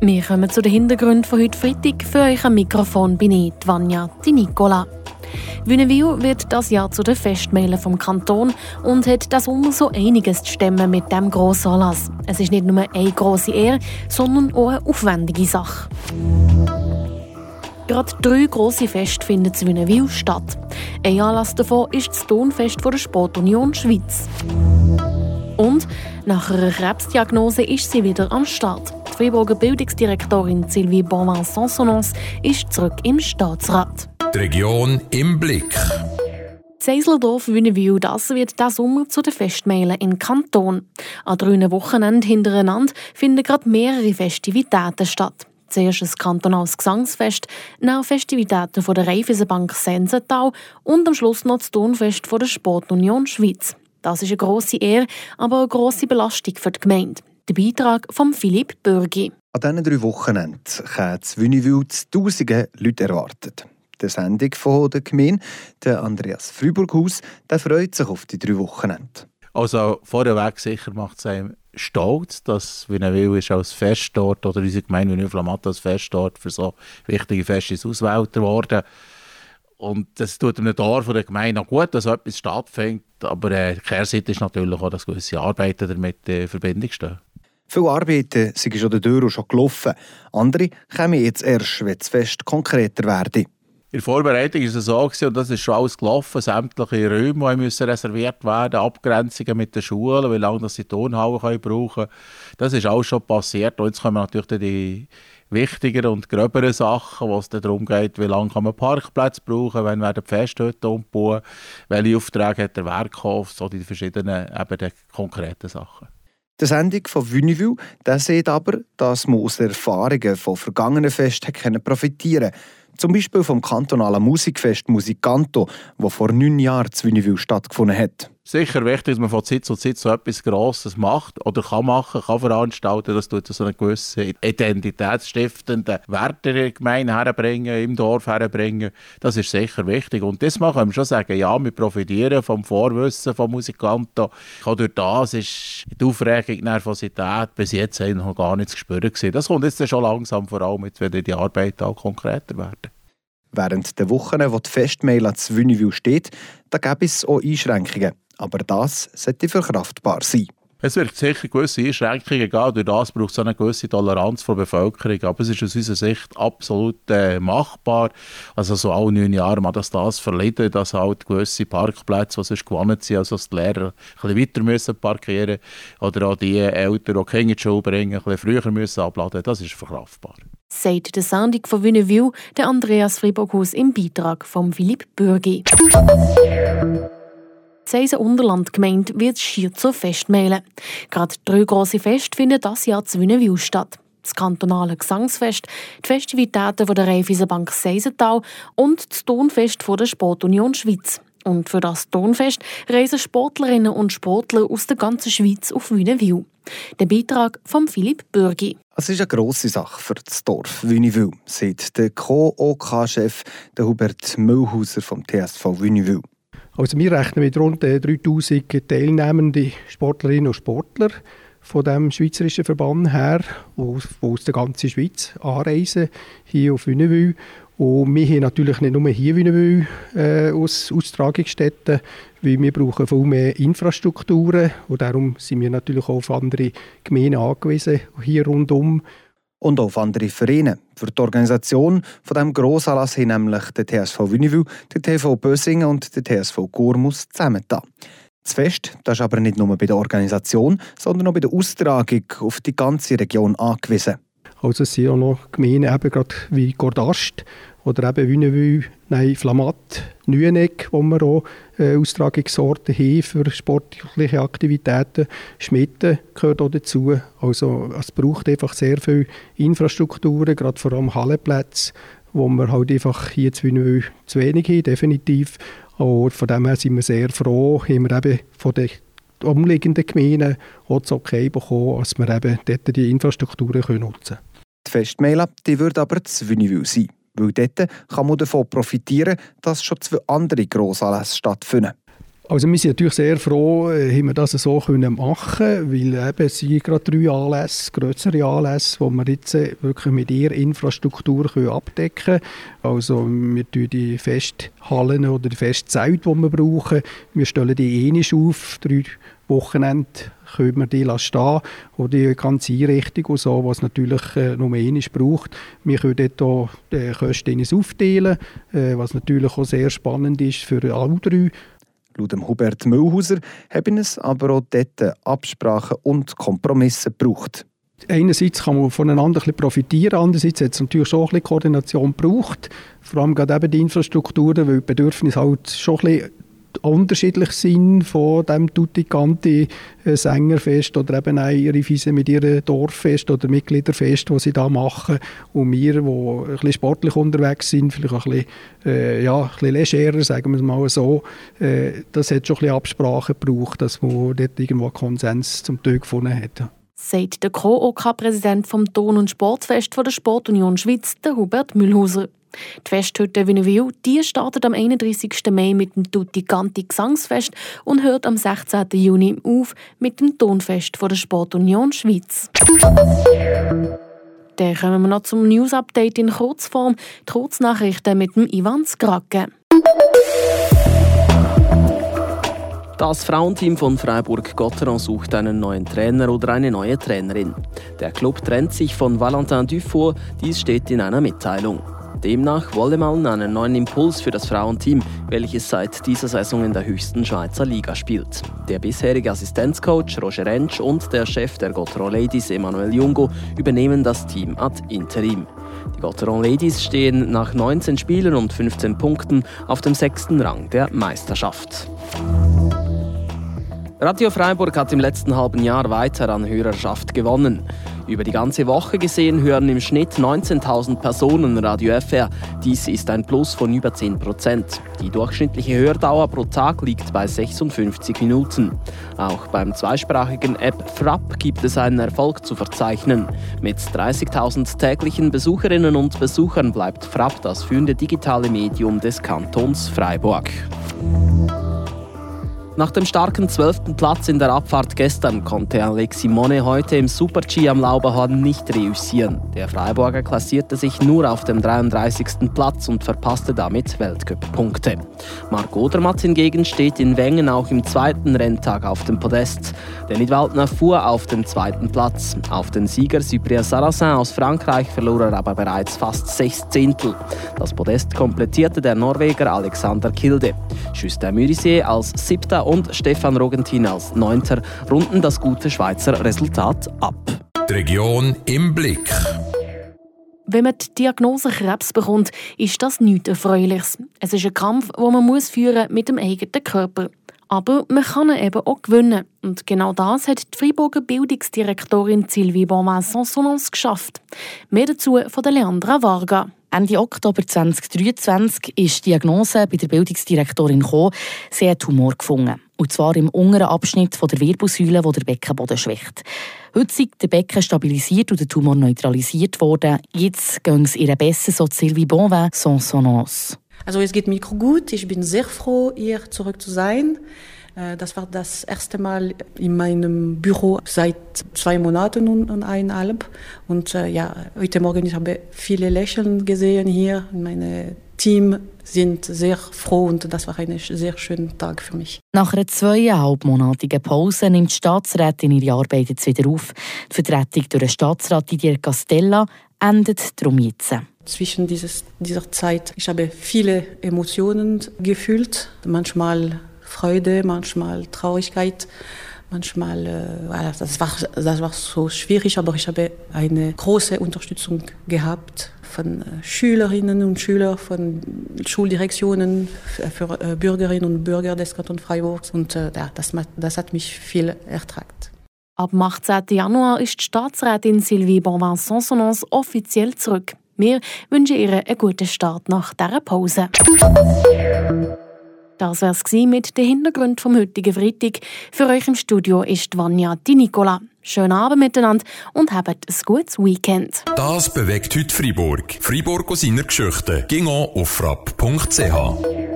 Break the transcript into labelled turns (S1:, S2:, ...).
S1: Wir kommen zu den Hintergründen von heute Freitag. Für euch am Mikrofon bin ich, Vanja Di Nicola. Wünnewil wird das Jahr zu den Festmeilen vom Kanton und hat das Sommer so einiges zu stemmen mit dem grossen Anlass. Es ist nicht nur eine grosse Ehre, sondern auch eine aufwendige Sache. Gerade drei grosse Feste finden in Wünnewil statt. Ein Anlass davon ist das Tonfest der Sportunion Schweiz. Und nach einer Krebsdiagnose ist sie wieder am Start. Die Freiburger Bildungsdirektorin Sylvie Bonvin-Sansonons ist zurück im Staatsrat.
S2: Die Region im Blick.
S1: Seislerdorf Wünnewil, das wird diesen Sommer zu den Festmeilen im Kanton. An drei Wochenenden hintereinander finden gerade mehrere Festivitäten statt. Zuerst ein kantonales Gesangsfest, dann Festivitäten von der Raiffeisenbank Sensental und am Schluss noch das Turnfest von der Sportunion Schweiz. Das ist eine grosse Ehre, aber eine grosse Belastung für die Gemeinde. Der Beitrag von Philipp Bürgi.
S3: An diesen drei Wochenenden können in Wünnewil Tausende Leute erwartet der Sendung von der Gemeinde, der Andreas Friburghaus, der freut sich auf die drei Wochenende.
S4: Also vorweg sicher macht es einem stolz, dass Wünnewil ist als Festort oder unsere Gemeinde Wünnewil-Flamatt als Festort für so wichtige Feste ausgewählt worden. Und das tut einem Dorf der Gemeinde auch gut, dass etwas stattfindet. Aber äh, die Kehrseite ist natürlich auch, dass gewisse Arbeiten damit in Verbindung stehen.
S3: Viele Arbeiten sind schon der Tür schon gelaufen. Andere kommen jetzt erst, wenn das Fest konkreter werden.
S4: In der Vorbereitung war es so, und das ist schon alles gelaufen, sämtliche Räume, die müssen reserviert werden Abgrenzungen mit den Schulen, wie lange sie Turnhalle brauchen können. Das ist alles schon passiert. Und jetzt kommen natürlich die wichtigeren und gröberen Sachen, wo es darum geht, wie lange kann man Parkplätze brauchen, wenn werden Festhütten umbauen, welche Aufträge hat der Werkhof, so die verschiedenen eben die konkreten Sachen.
S3: Die Sendung von Wünneville sieht aber, dass man aus Erfahrungen von vergangenen Festen profitieren. Kann zum Beispiel vom kantonalen Musikfest Musikanto, das vor neun Jahren in Wünnewil stattgefunden hat
S4: sicher wichtig, dass man von Zeit zu Zeit so etwas Grosses macht oder kann machen, kann veranstalten. Das tut so einen gewissen identitätsstiftenden Wert der Gemeinde herbringen, im Dorf herbringen. Das ist sicher wichtig. Und das machen wir schon sagen, ja, wir profitieren vom Vorwissen von Musikanten. Auch durch das ist die Aufregung, die Nervosität bis jetzt noch gar nicht zu spüren gewesen. Das kommt jetzt schon langsam vor allem, wenn die Arbeit auch konkreter werden.
S3: Während der Wochen, wo die Festmail zu Wünnewil steht, da gäbe es auch Einschränkungen aber das sollte verkraftbar sein.
S4: Es wird sicher gewisse Einschränkungen geben, durch das braucht es eine gewisse Toleranz von der Bevölkerung, aber es ist aus unserer Sicht absolut äh, machbar. Also so alle neun Jahre man das, das verleiden, dass halt gewisse Parkplätze, die sonst gewonnen sind, also dass die Lehrer ein weiter müssen parkieren oder auch die Eltern, die Kinder in die Schule bringen, ein bisschen früher müssen abladen, das ist verkraftbar.
S1: Sagt der Sendung von Wünneview der Andreas Friburghus im Beitrag von Philipp Bürgi. Seisen Unterland gemeint wird schier zur Festmeile. Gerade drei grosse Feste finden das Jahr zu Wünnewil statt. Das kantonale Gesangsfest, die Festivitäten der Raiffeisenbank Seisental und das Tonfest der Sportunion Schweiz. Und für das Tonfest reisen Sportlerinnen und Sportler aus der ganzen Schweiz auf Wünnewil. Der Beitrag von Philipp Bürgi.
S3: Es ist eine grosse Sache für das Dorf Wünnewil, sagt der Co-OK-Chef Hubert Müllhauser vom TSV Wünnewil.
S5: Also wir rechnen mit rund 3000 äh, teilnehmenden Sportlerinnen und Sportler von dem schweizerischen Verband her, die aus der ganzen Schweiz anreisen, hier auf Wünnewil. Und wir haben natürlich nicht nur hier Wünnewil äh, aus Austragungsstätten, weil wir brauchen viel mehr Infrastrukturen und darum sind wir natürlich auch auf andere Gemeinden angewiesen, hier rundum
S3: und auf andere Vereine. Für die Organisation von diesem Grossanlass haben nämlich der TSV Wünnewil, der TV Bösingen und der TSV Gormus zusammengetan. Das Fest das ist aber nicht nur bei der Organisation, sondern auch bei der Austragung auf die ganze Region angewiesen.
S5: Also es sind auch noch Gemeinden, eben gerade wie Gordast, oder eben Wünnewil, nein, Flamatt, Nüeneck, wo wir auch äh, Austragungsorte haben für sportliche Aktivitäten. Schmitten gehört auch dazu. Also es braucht einfach sehr viel Infrastrukturen, gerade vor allem Hallenplätze, wo wir halt einfach hier zu Wünnewil zu wenig haben, definitiv. Und von dem her sind wir sehr froh, haben wir eben von den umliegenden Gemeinden auch das Okay bekommen, dass wir eben dort die Infrastrukturen nutzen können.
S3: Die Festmeile die wird aber zu Wünnewil sein. Weil dort kann man davon profitieren, dass schon zwei andere Grossanlässe stattfinden.
S5: Also wir sind natürlich sehr froh, äh, haben wir das so können machen weil eben es sind gerade drei Anlässe, größere Anlässe, die wir jetzt äh, wirklich mit ihrer Infrastruktur können abdecken können. Also wir tun die Festhallen oder die Festzeit, die wir brauchen, wir stellen die ähnlich auf, drei Wochenende können wir die stehen oder die ganze Einrichtung und so, was natürlich äh, nur einmal braucht. Wir können dort auch die Kosten aufteilen, äh, was natürlich auch sehr spannend ist für alle drei.
S3: Laut Hubert Müllhauser haben es aber auch dort Absprachen und Kompromisse gebraucht.
S5: Einerseits kann man voneinander ein profitieren, andererseits hat es natürlich schon ein bisschen Koordination gebraucht. Vor allem gerade eben die Infrastrukturen, weil die Bedürfnisse halt schon ein bisschen unterschiedlich sind von dem Tutti äh, Sängerfest oder eben auch ihre Fiese mit ihrem Dorffest oder Mitgliederfest, das sie da machen und wir, die ein bisschen sportlich unterwegs sind, vielleicht auch ein bisschen, äh, ja, ein bisschen legerer, sagen wir es mal so, äh, das hat schon ein bisschen Absprache gebraucht, dass man dort irgendwo Konsens zum Tag gefunden hat.
S1: Sagt der Co-OK-Präsident vom Ton- und Sportfest von der Sportunion Schweiz, der Hubert Mühlhauser. Die Festhütte Wünnewil die startet am 31. Mai mit dem Tutti Canti Gesangsfest und hört am 16. Juni auf mit dem Tonfest von der Sportunion Schweiz. Dann kommen wir noch zum News-Update in Kurzform, die Kurznachrichten mit dem Ivan Skrake.
S6: Das Frauenteam von Freiburg-Gotteron sucht einen neuen Trainer oder eine neue Trainerin. Der Club trennt sich von Valentin Dufour, dies steht in einer Mitteilung. Demnach wolle man einen neuen Impuls für das Frauenteam, welches seit dieser Saison in der höchsten Schweizer Liga spielt. Der bisherige Assistenzcoach Roger Rentsch und der Chef der Gotteron Ladies Emanuel Jungo übernehmen das Team ad interim. Die Gotteron Ladies stehen nach 19 Spielen und 15 Punkten auf dem sechsten Rang der Meisterschaft. Radio Freiburg hat im letzten halben Jahr weiter an Hörerschaft gewonnen. Über die ganze Woche gesehen hören im Schnitt 19.000 Personen Radio FR. Dies ist ein Plus von über 10 Prozent. Die durchschnittliche Hördauer pro Tag liegt bei 56 Minuten. Auch beim zweisprachigen App Frapp gibt es einen Erfolg zu verzeichnen. Mit 30.000 täglichen Besucherinnen und Besuchern bleibt Frapp das führende digitale Medium des Kantons Freiburg. Nach dem starken zwölften Platz in der Abfahrt gestern konnte Alex Simone heute im Super-G am Lauberhorn nicht reüssieren. Der Freiburger klassierte sich nur auf dem 33. Platz und verpasste damit Weltcup-Punkte. Marc Odermatt hingegen steht in Wengen auch im zweiten Renntag auf dem Podest. Dennis Waldner fuhr auf den zweiten Platz. Auf den Sieger Cyprien Sarrazin aus Frankreich verlor er aber bereits fast sechs Zehntel. Das Podest komplettierte der Norweger Alexander Kilde. Justin Mürisier als siebter und Stefan Rogentin als Neunter runden das gute Schweizer Resultat ab.
S2: Die Region im Blick.
S1: Wenn man die Diagnose Krebs bekommt, ist das nichts Erfreuliches. Es ist ein Kampf, den man muss führen mit dem eigenen Körper. Aber man kann ihn eben auch gewinnen. Und genau das hat die Freiburger Bildungsdirektorin Sylvie Bonvin-Sansonons geschafft. Mehr dazu von der Leandra Varga.
S7: Ende Oktober 2023 ist die Diagnose bei der Bildungsdirektorin gekommen. Sie hat Tumor gefunden. Und zwar im unteren Abschnitt der Wirbelsäule, wo der Beckenboden schwächt. Heute ist der Becken stabilisiert und der Tumor neutralisiert worden. Jetzt ging es ihr besser, so Sylvie Bonvin, Sansonons.
S8: Also es geht mir gut. Ich bin sehr froh, hier zurück zu sein. Äh, das war das erste Mal in meinem Büro seit zwei Monaten und eineinhalb. Und äh, ja, heute Morgen ich habe viele Lächeln gesehen hier. Meine Team sind sehr froh und das war ein sehr schöner Tag für mich.
S7: Nach einer zweieinhalbmonatigen Pause nimmt die Staatsrätin ihre Arbeit jetzt wieder auf. Die Vertretung durch den Staatsrat Didier Castella endet darum jetzt
S8: zwischen dieses, dieser Zeit. Ich habe viele Emotionen gefühlt, manchmal Freude, manchmal Traurigkeit, manchmal, äh, das, war, das war so schwierig, aber ich habe eine große Unterstützung gehabt von äh, Schülerinnen und Schülern, von Schuldirektionen, für äh, Bürgerinnen und Bürger des Kantons Freiburg und äh, das, das hat mich viel ertragt.
S1: Ab dem 18. Januar ist die Staatsrätin Sylvie Bonvin-Sansonons offiziell zurück. Wir wünschen ihr einen guten Start nach dieser Pause. Das war es mit dem Hintergrund vom heutigen Freitag. Für euch im Studio ist Vanja Di Nicola. Schönen Abend miteinander und habt ein gutes Weekend.
S2: Das bewegt heute Freiburg. Freiburg aus seiner Geschichte. Ging auf frapp.ch.